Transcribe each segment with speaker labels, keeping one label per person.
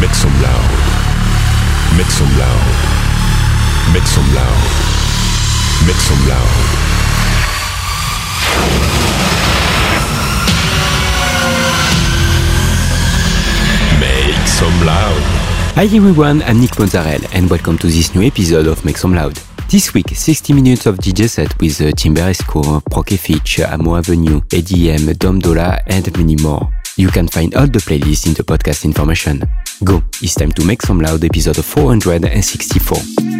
Speaker 1: Make some loud. Make some loud. Make some loud. Make some loud. Make some loud.
Speaker 2: Hi everyone, I'm Nick Mozzarella and welcome to this new episode of Make Some Loud. This week, 60 minutes of DJ set with uh, Timberesco, Prokefich, Amo Avenue, ADM, Dom Dola and many more. You can find all the playlists in the podcast information. Go, it's time to Make Some Loud episode 464.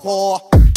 Speaker 3: core.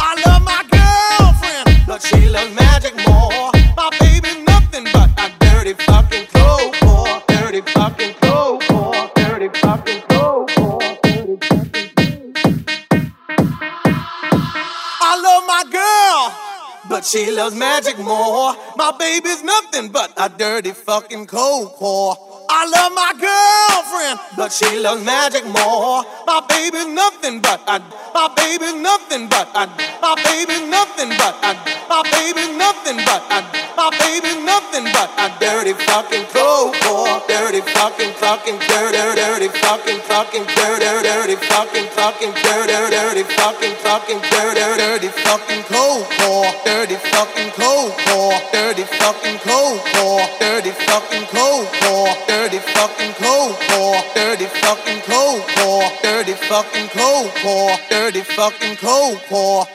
Speaker 3: I love my girlfriend, but she loves magic more. My baby's nothing but a dirty fucking cold pour, dirty fucking cold pour, dirty fucking cold pour. I, love my girl, but she loves magic more. My baby's nothing but I, love my girlfriend, but she loves magic more. My baby's nothing but I, my baby's nothing but I, my baby's nothing but I. My baby's nothing but I. My baby's nothing but a dirty fucking cold core. Dirty fucking fucking dirty dirty fucking fucking dirty dirty fucking fucking dirty dirty fucking fucking dirty dirty fucking cold core. Dirty fucking cold core. Dirty fucking cold core. Fucking cold core. Dirty fucking cold core.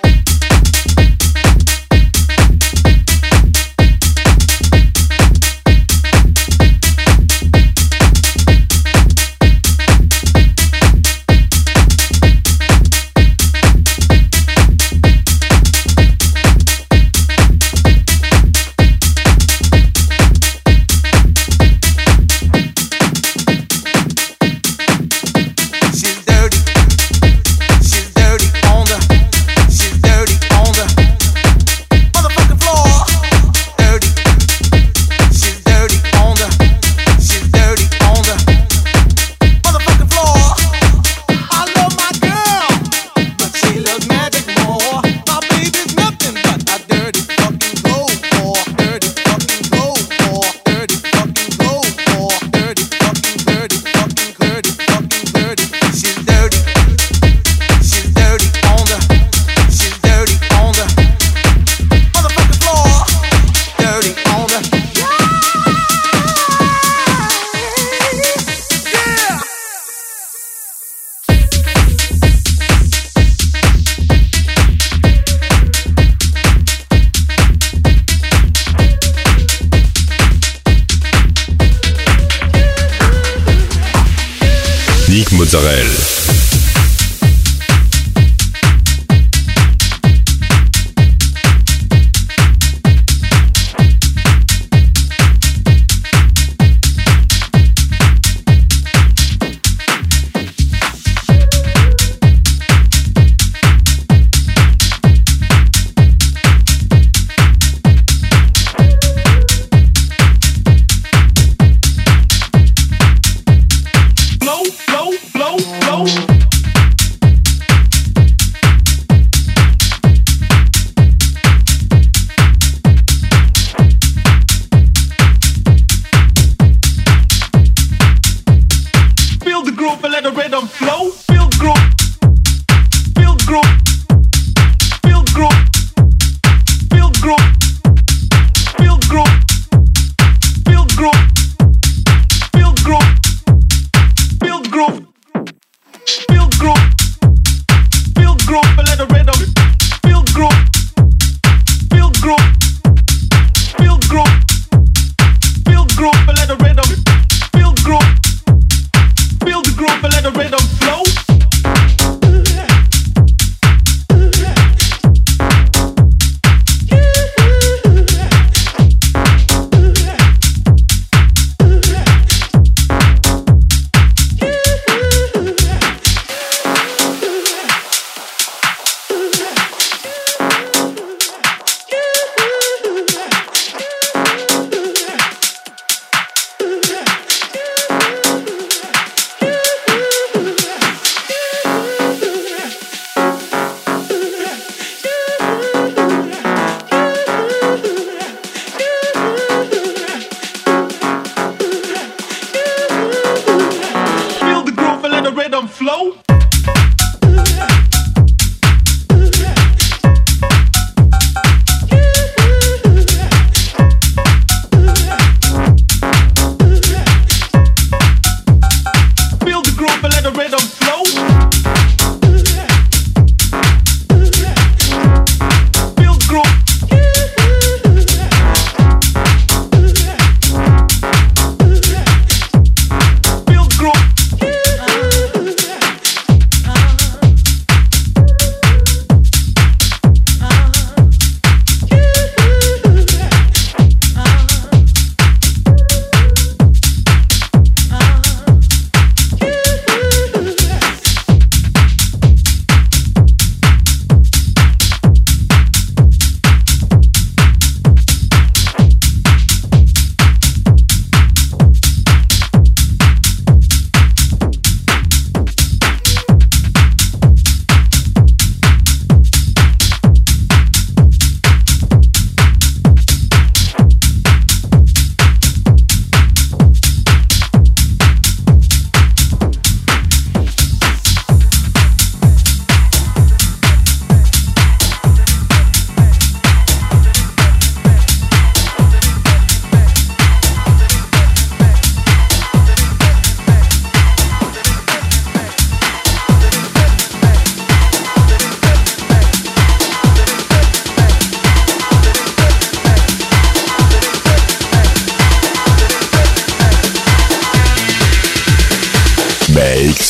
Speaker 1: Israel.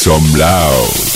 Speaker 1: some loud.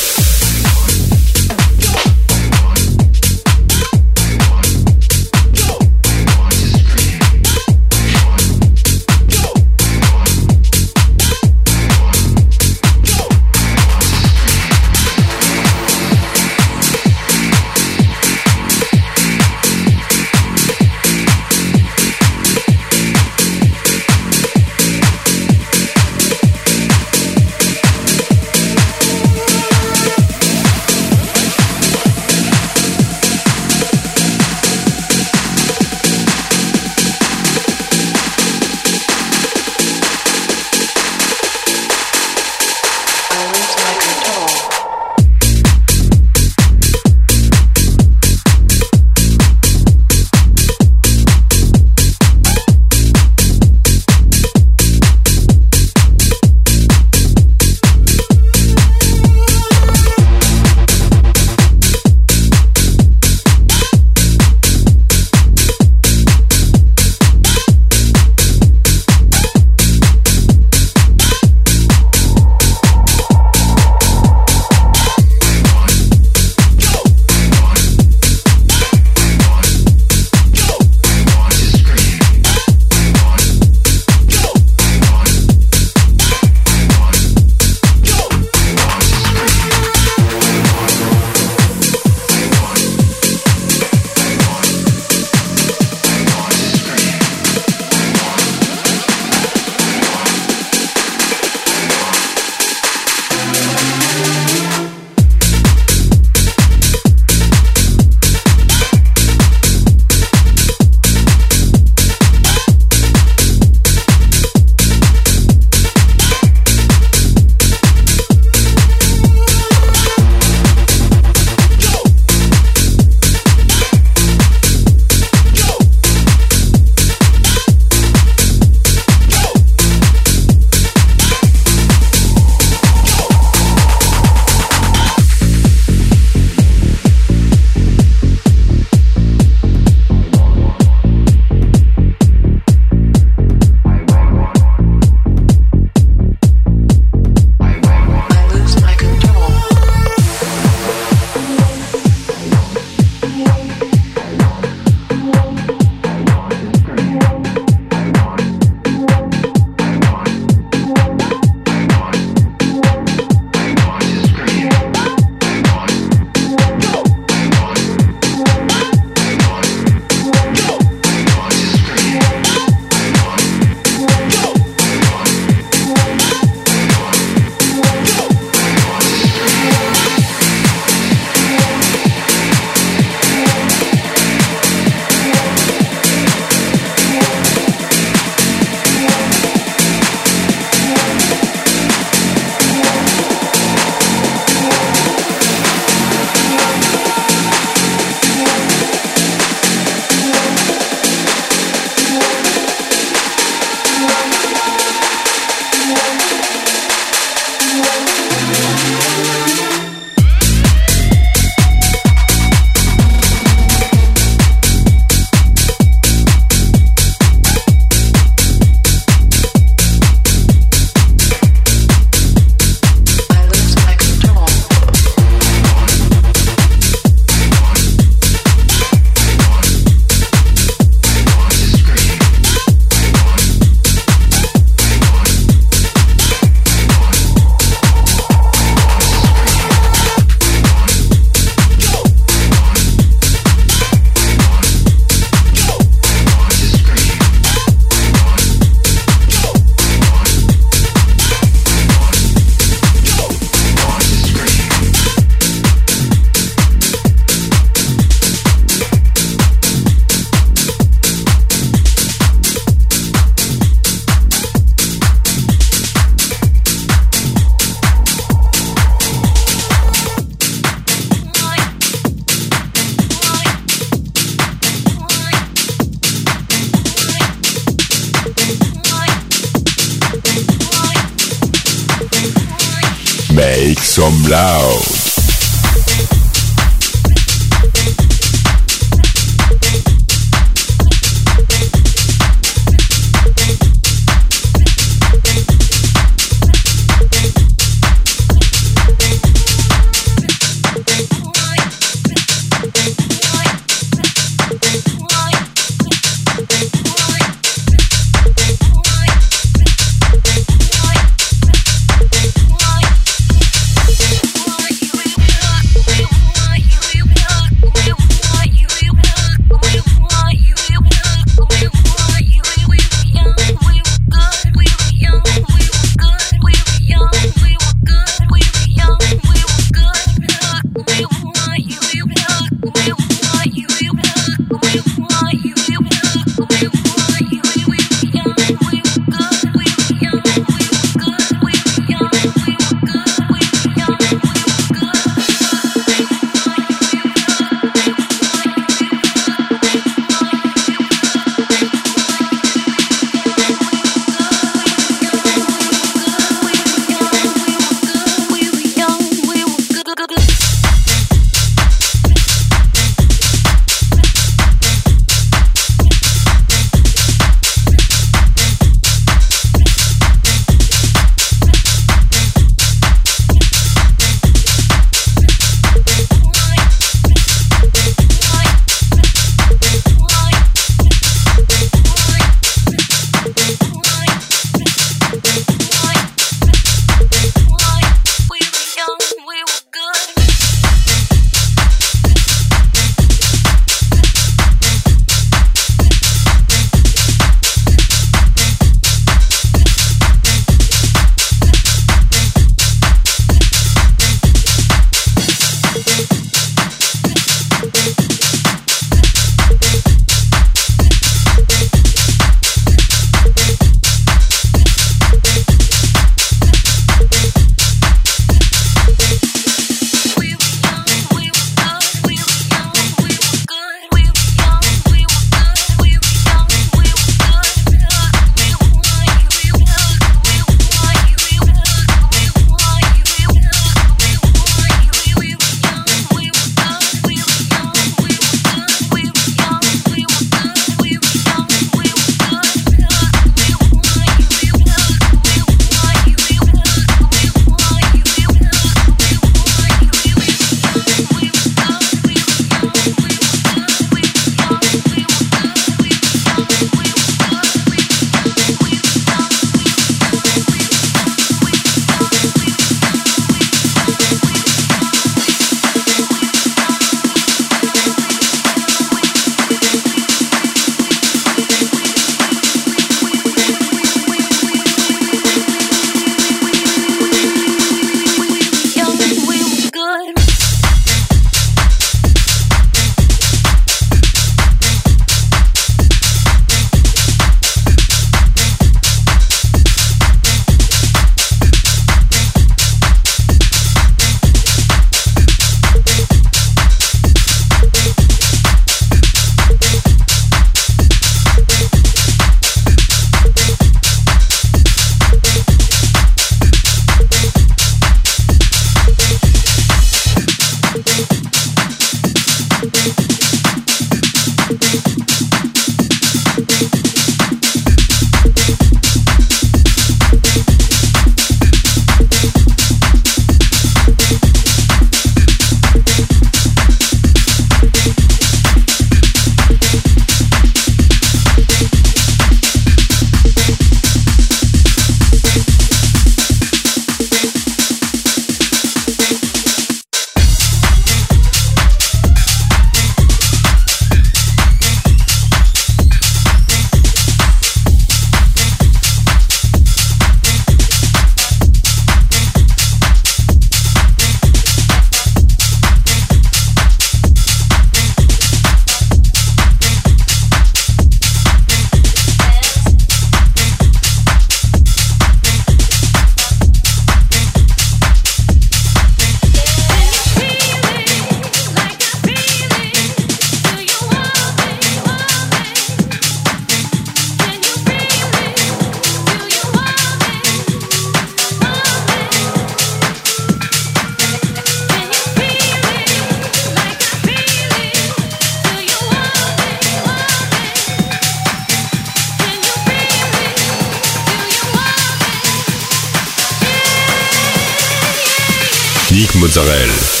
Speaker 1: Mozzarella.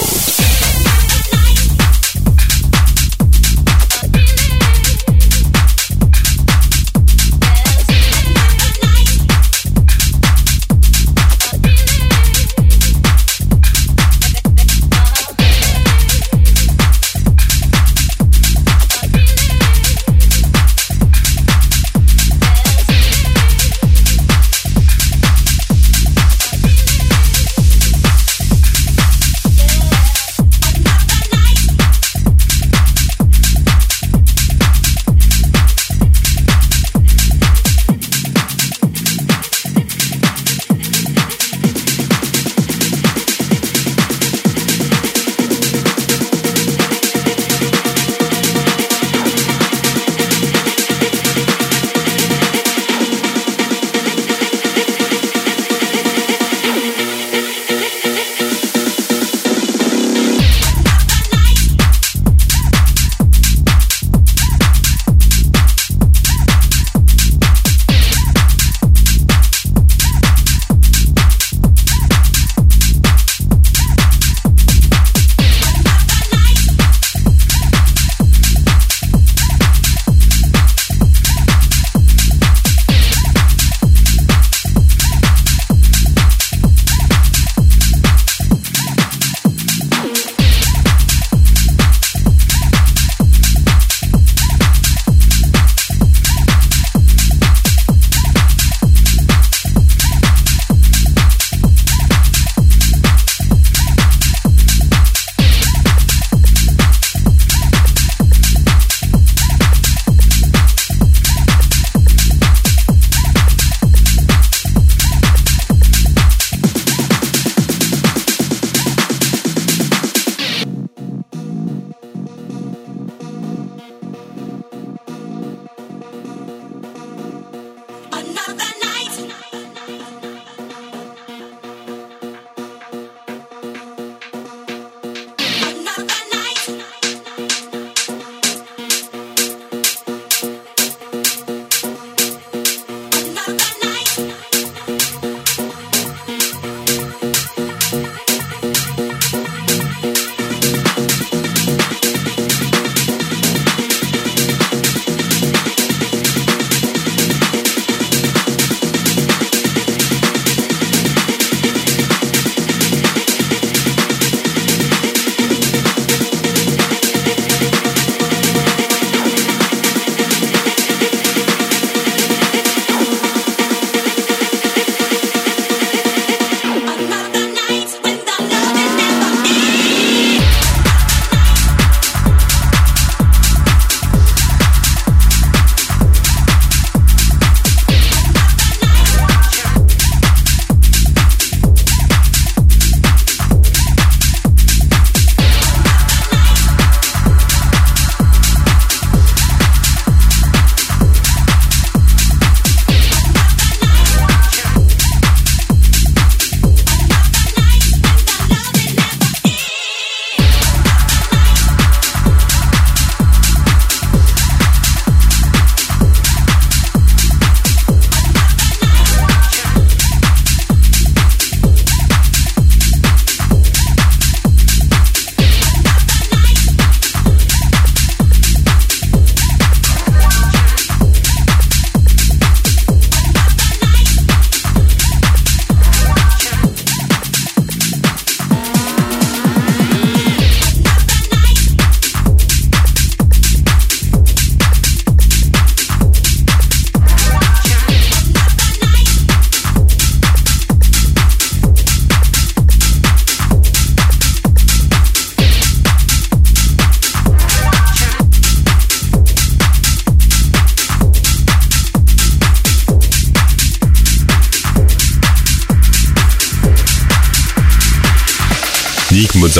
Speaker 1: Some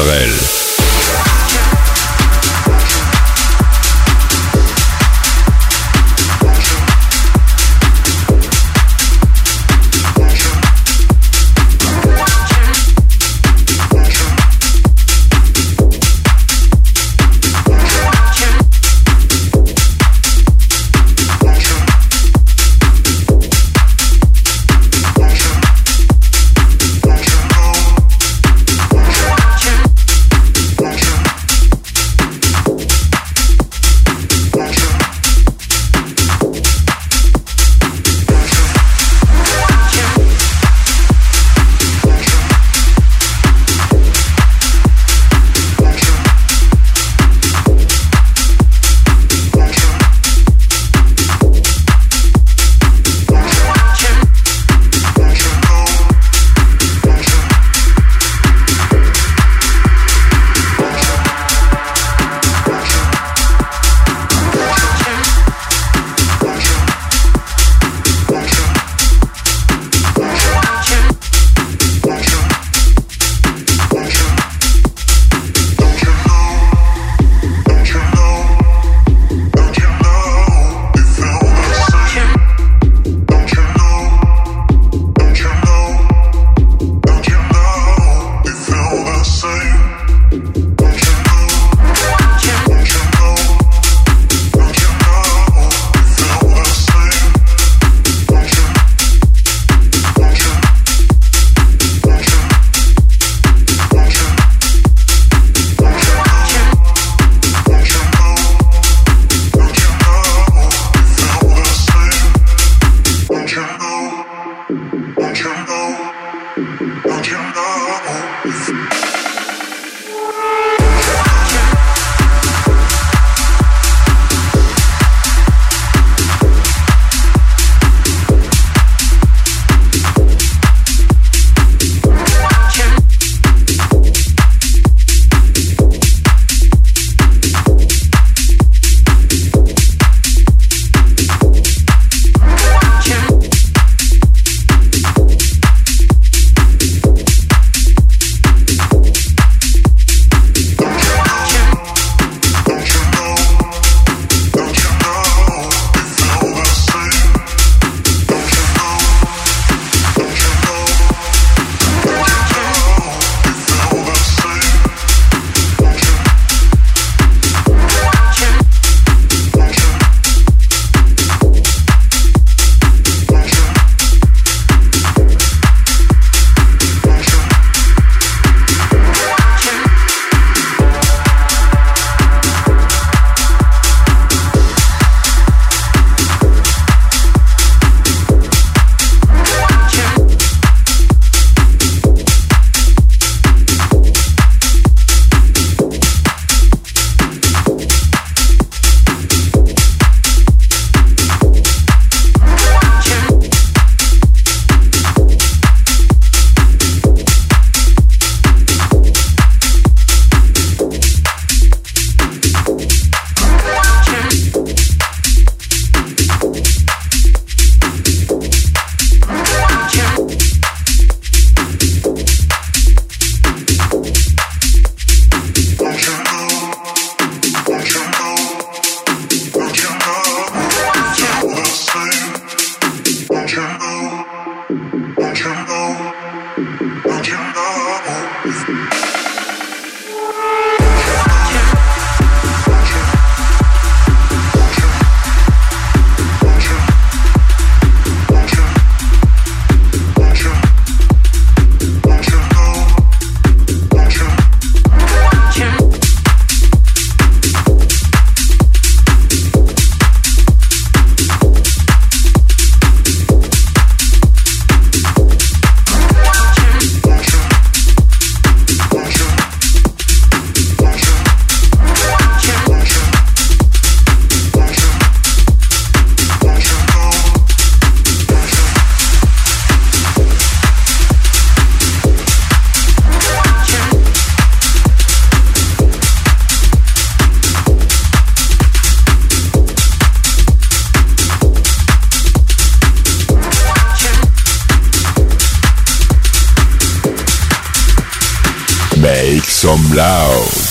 Speaker 1: loud. Some loud.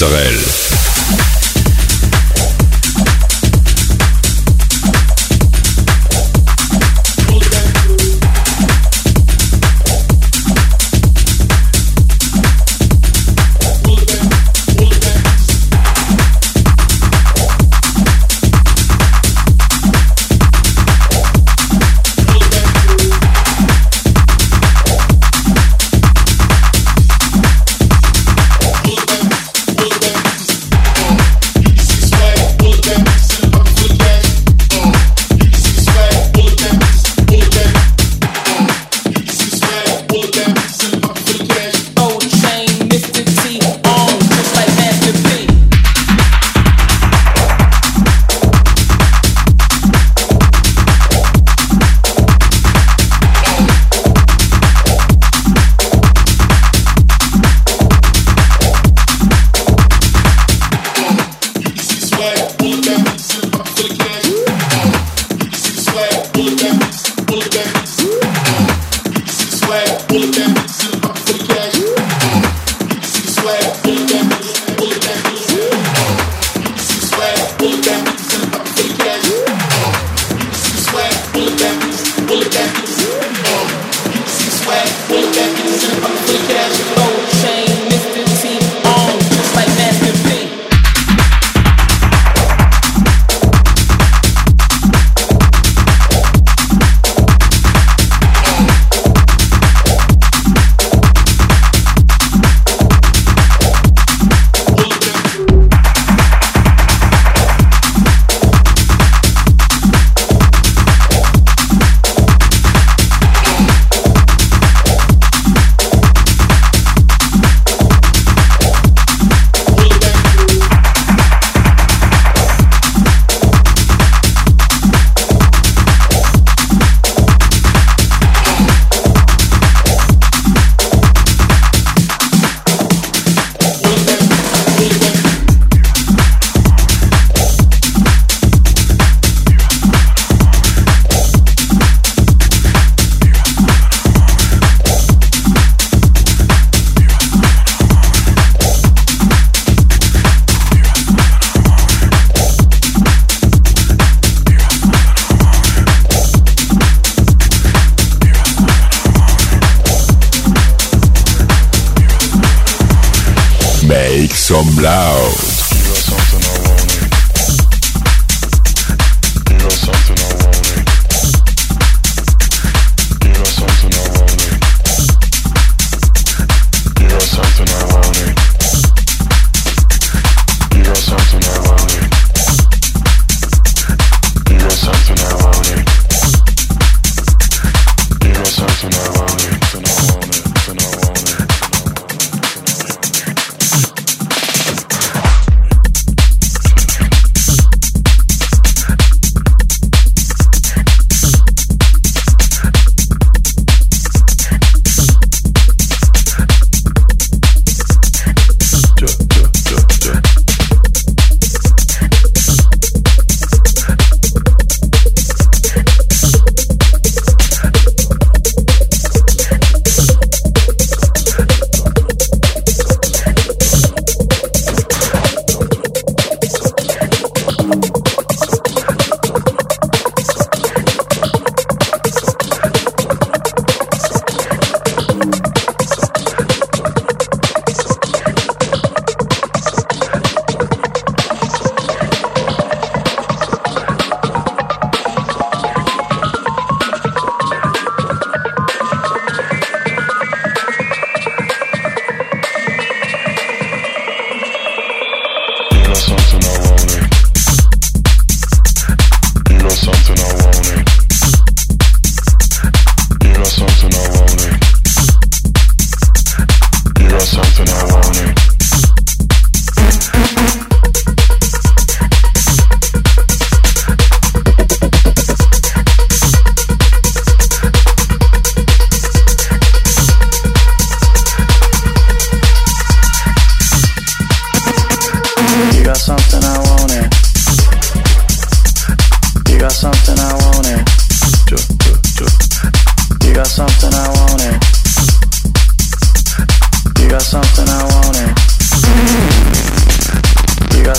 Speaker 1: Mozzarella.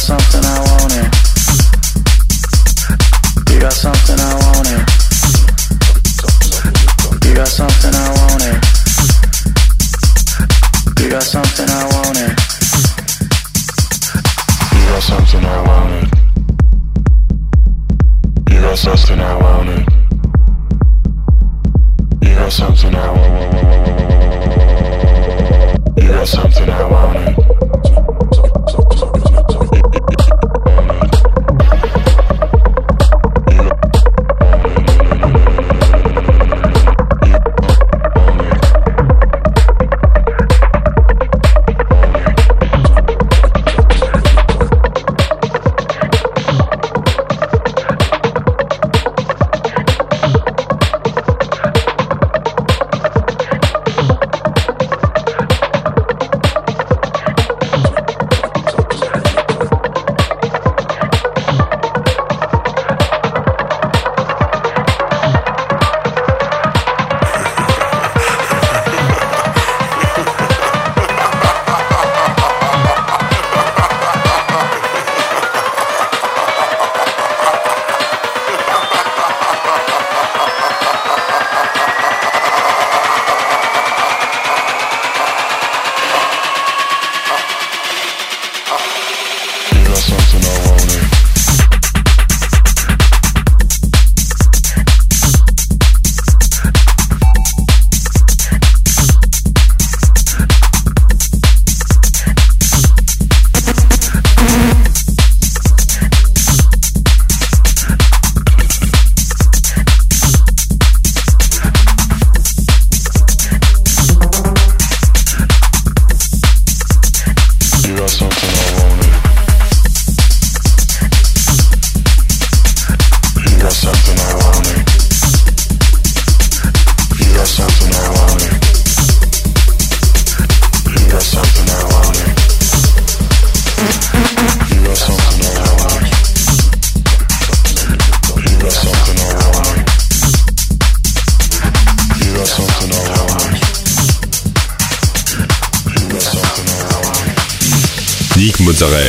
Speaker 4: something I wanted. You got something.
Speaker 1: Mozzarella.